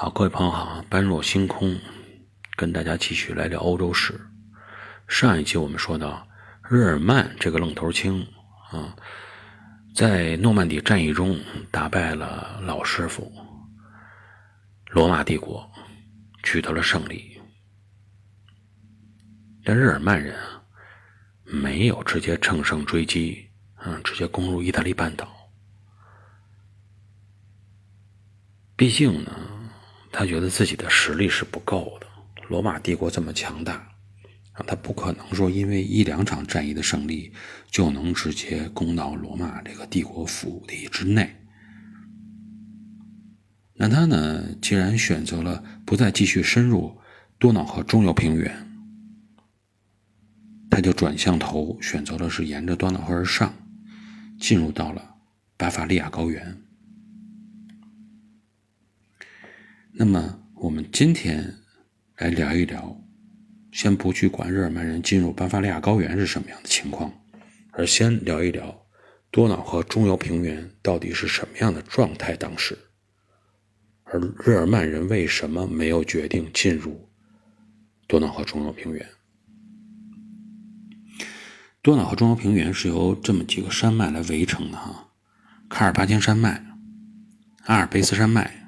好，各位朋友好，般若星空跟大家继续来聊欧洲史。上一期我们说到，日耳曼这个愣头青啊，在诺曼底战役中打败了老师傅罗马帝国，取得了胜利。但日耳曼人啊，没有直接乘胜追击，嗯，直接攻入意大利半岛。毕竟呢。他觉得自己的实力是不够的，罗马帝国这么强大，啊，他不可能说因为一两场战役的胜利就能直接攻到罗马这个帝国腹地之内。那他呢，既然选择了不再继续深入多瑙河中游平原，他就转向头选择了是沿着多瑙河而上，进入到了巴伐利亚高原。那么，我们今天来聊一聊，先不去管日耳曼人进入巴伐利亚高原是什么样的情况，而先聊一聊多瑙河中游平原到底是什么样的状态。当时，而日耳曼人为什么没有决定进入多瑙河中游平原？多瑙河中游平原是由这么几个山脉来围成的哈：卡尔巴阡山脉、阿尔卑斯山脉。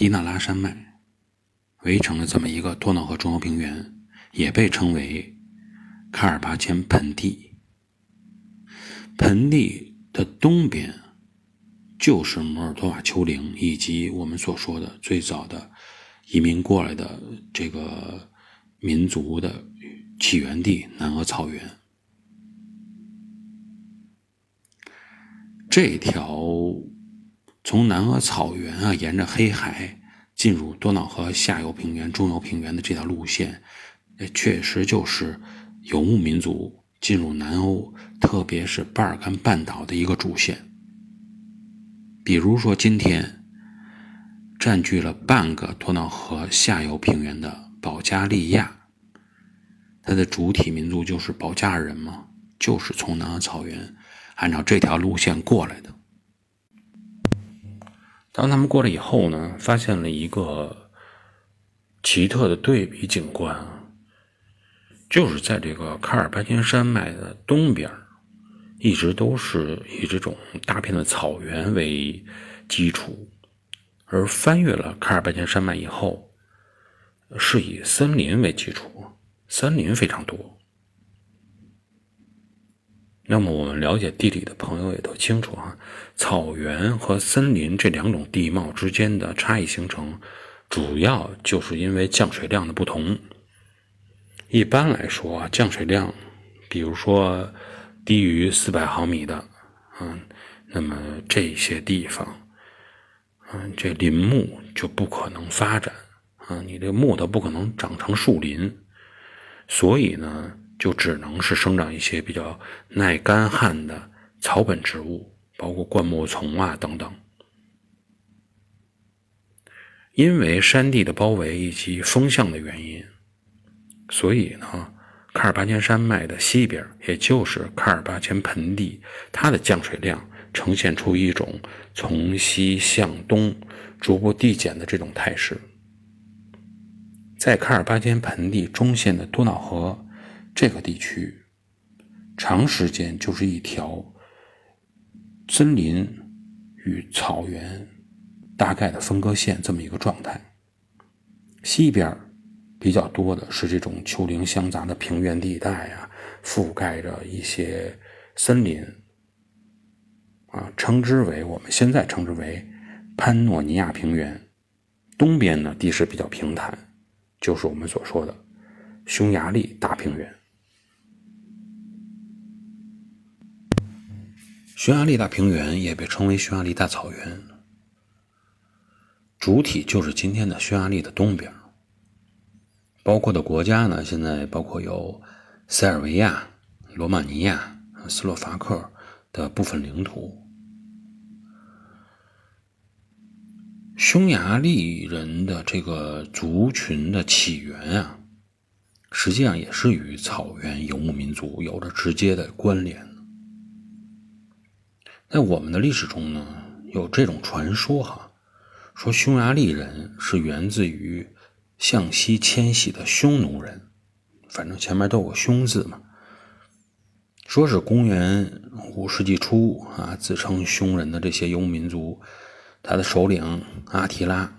迪纳拉山脉围成了这么一个多瑙河中央平原，也被称为卡尔巴阡盆地。盆地的东边就是摩尔多瓦丘陵，以及我们所说的最早的移民过来的这个民族的起源地——南俄草原。这条。从南俄草原啊，沿着黑海进入多瑙河下游平原、中游平原的这条路线，确实就是游牧民族进入南欧，特别是巴尔干半岛的一个主线。比如说，今天占据了半个多瑙河下游平原的保加利亚，它的主体民族就是保加尔人嘛，就是从南俄草原按照这条路线过来的。当他们过来以后呢，发现了一个奇特的对比景观啊，就是在这个卡尔巴阡山脉的东边，一直都是以这种大片的草原为基础，而翻越了卡尔巴阡山脉以后，是以森林为基础，森林非常多。那么我们了解地理的朋友也都清楚啊，草原和森林这两种地貌之间的差异形成，主要就是因为降水量的不同。一般来说，降水量，比如说低于四百毫米的，嗯，那么这些地方，嗯，这林木就不可能发展，啊，你这木头不可能长成树林，所以呢。就只能是生长一些比较耐干旱的草本植物，包括灌木丛啊等等。因为山地的包围以及风向的原因，所以呢，卡尔巴阡山脉的西边，也就是卡尔巴阡盆地，它的降水量呈现出一种从西向东逐步递减的这种态势。在卡尔巴阡盆地中线的多瑙河。这个地区长时间就是一条森林与草原大概的分割线，这么一个状态。西边比较多的是这种丘陵相杂的平原地带啊，覆盖着一些森林啊，称之为我们现在称之为潘诺尼亚平原。东边呢，地势比较平坦，就是我们所说的匈牙利大平原。匈牙利大平原也被称为匈牙利大草原，主体就是今天的匈牙利的东边，包括的国家呢，现在包括有塞尔维亚、罗马尼亚、斯洛伐克的部分领土。匈牙利人的这个族群的起源啊，实际上也是与草原游牧民族有着直接的关联的。在我们的历史中呢，有这种传说哈，说匈牙利人是源自于向西迁徙的匈奴人，反正前面都有个“匈”字嘛。说是公元五世纪初啊，自称匈人的这些游牧民族，他的首领阿提拉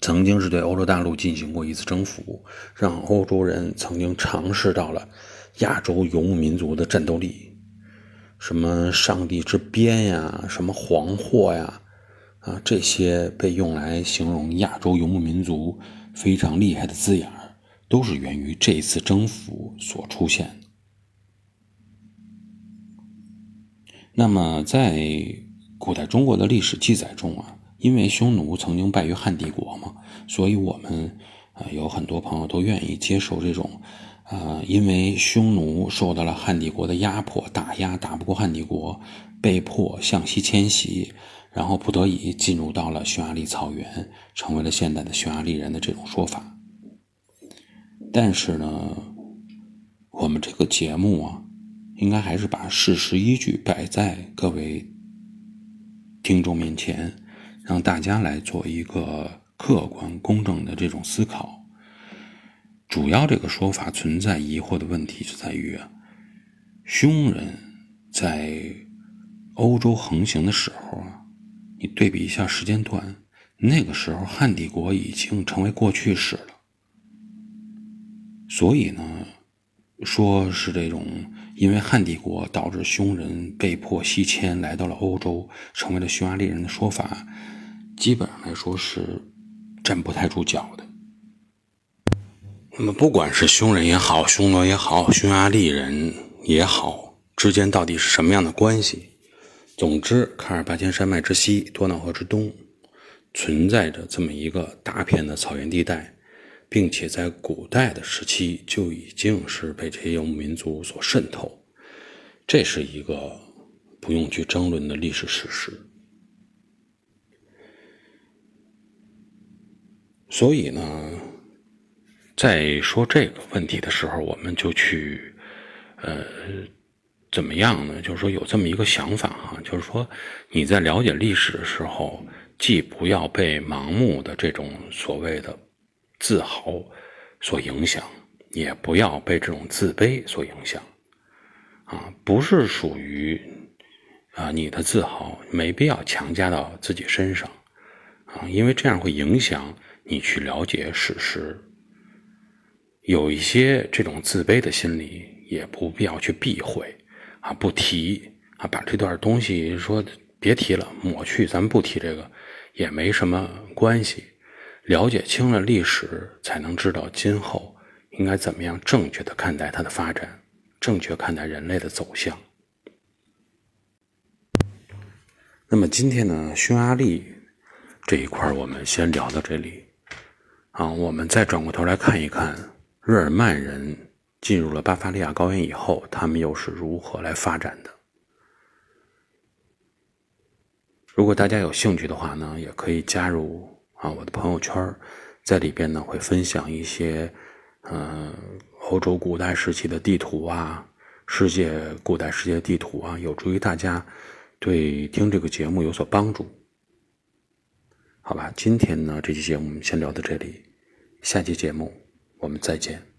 曾经是对欧洲大陆进行过一次征服，让欧洲人曾经尝试到了亚洲游牧民族的战斗力，什么“上帝之鞭”呀，什么“黄祸”呀，啊，这些被用来形容亚洲游牧民族非常厉害的字眼儿都是源于这次征服所出现。那么，在古代中国的历史记载中啊，因为匈奴曾经败于汉帝国嘛，所以我们啊有很多朋友都愿意接受这种，呃，因为匈奴受到了汉帝国的压迫打压，打不过汉帝国，被迫向西迁徙，然后不得已进入到了匈牙利草原，成为了现代的匈牙利人的这种说法。但是呢，我们这个节目啊。应该还是把事实依据摆在各位听众面前，让大家来做一个客观公正的这种思考。主要这个说法存在疑惑的问题就在于啊，匈人在欧洲横行的时候啊，你对比一下时间段，那个时候汉帝国已经成为过去式了。所以呢，说是这种。因为汉帝国导致匈人被迫西迁来到了欧洲，成为了匈牙利人的说法，基本上来说是站不太住脚的。那么，不管是匈人也好，匈奴也好，匈牙利人也好，之间到底是什么样的关系？总之，卡尔巴阡山脉之西，多瑙河之东，存在着这么一个大片的草原地带。并且在古代的时期就已经是被这些游牧民族所渗透，这是一个不用去争论的历史事实。所以呢，在说这个问题的时候，我们就去，呃，怎么样呢？就是说有这么一个想法哈，就是说你在了解历史的时候，既不要被盲目的这种所谓的。自豪所影响，也不要被这种自卑所影响，啊，不是属于啊你的自豪，没必要强加到自己身上，啊，因为这样会影响你去了解史实。有一些这种自卑的心理，也不必要去避讳，啊，不提啊，把这段东西说别提了，抹去，咱们不提这个，也没什么关系。了解清了历史，才能知道今后应该怎么样正确的看待它的发展，正确看待人类的走向。那么今天呢，匈牙利这一块我们先聊到这里。啊，我们再转过头来看一看日耳曼人进入了巴伐利亚高原以后，他们又是如何来发展的。如果大家有兴趣的话呢，也可以加入。啊，我的朋友圈在里边呢会分享一些，嗯，欧洲古代时期的地图啊，世界古代世界地图啊，有助于大家对听这个节目有所帮助。好吧，今天呢这期节目先聊到这里，下期节目我们再见。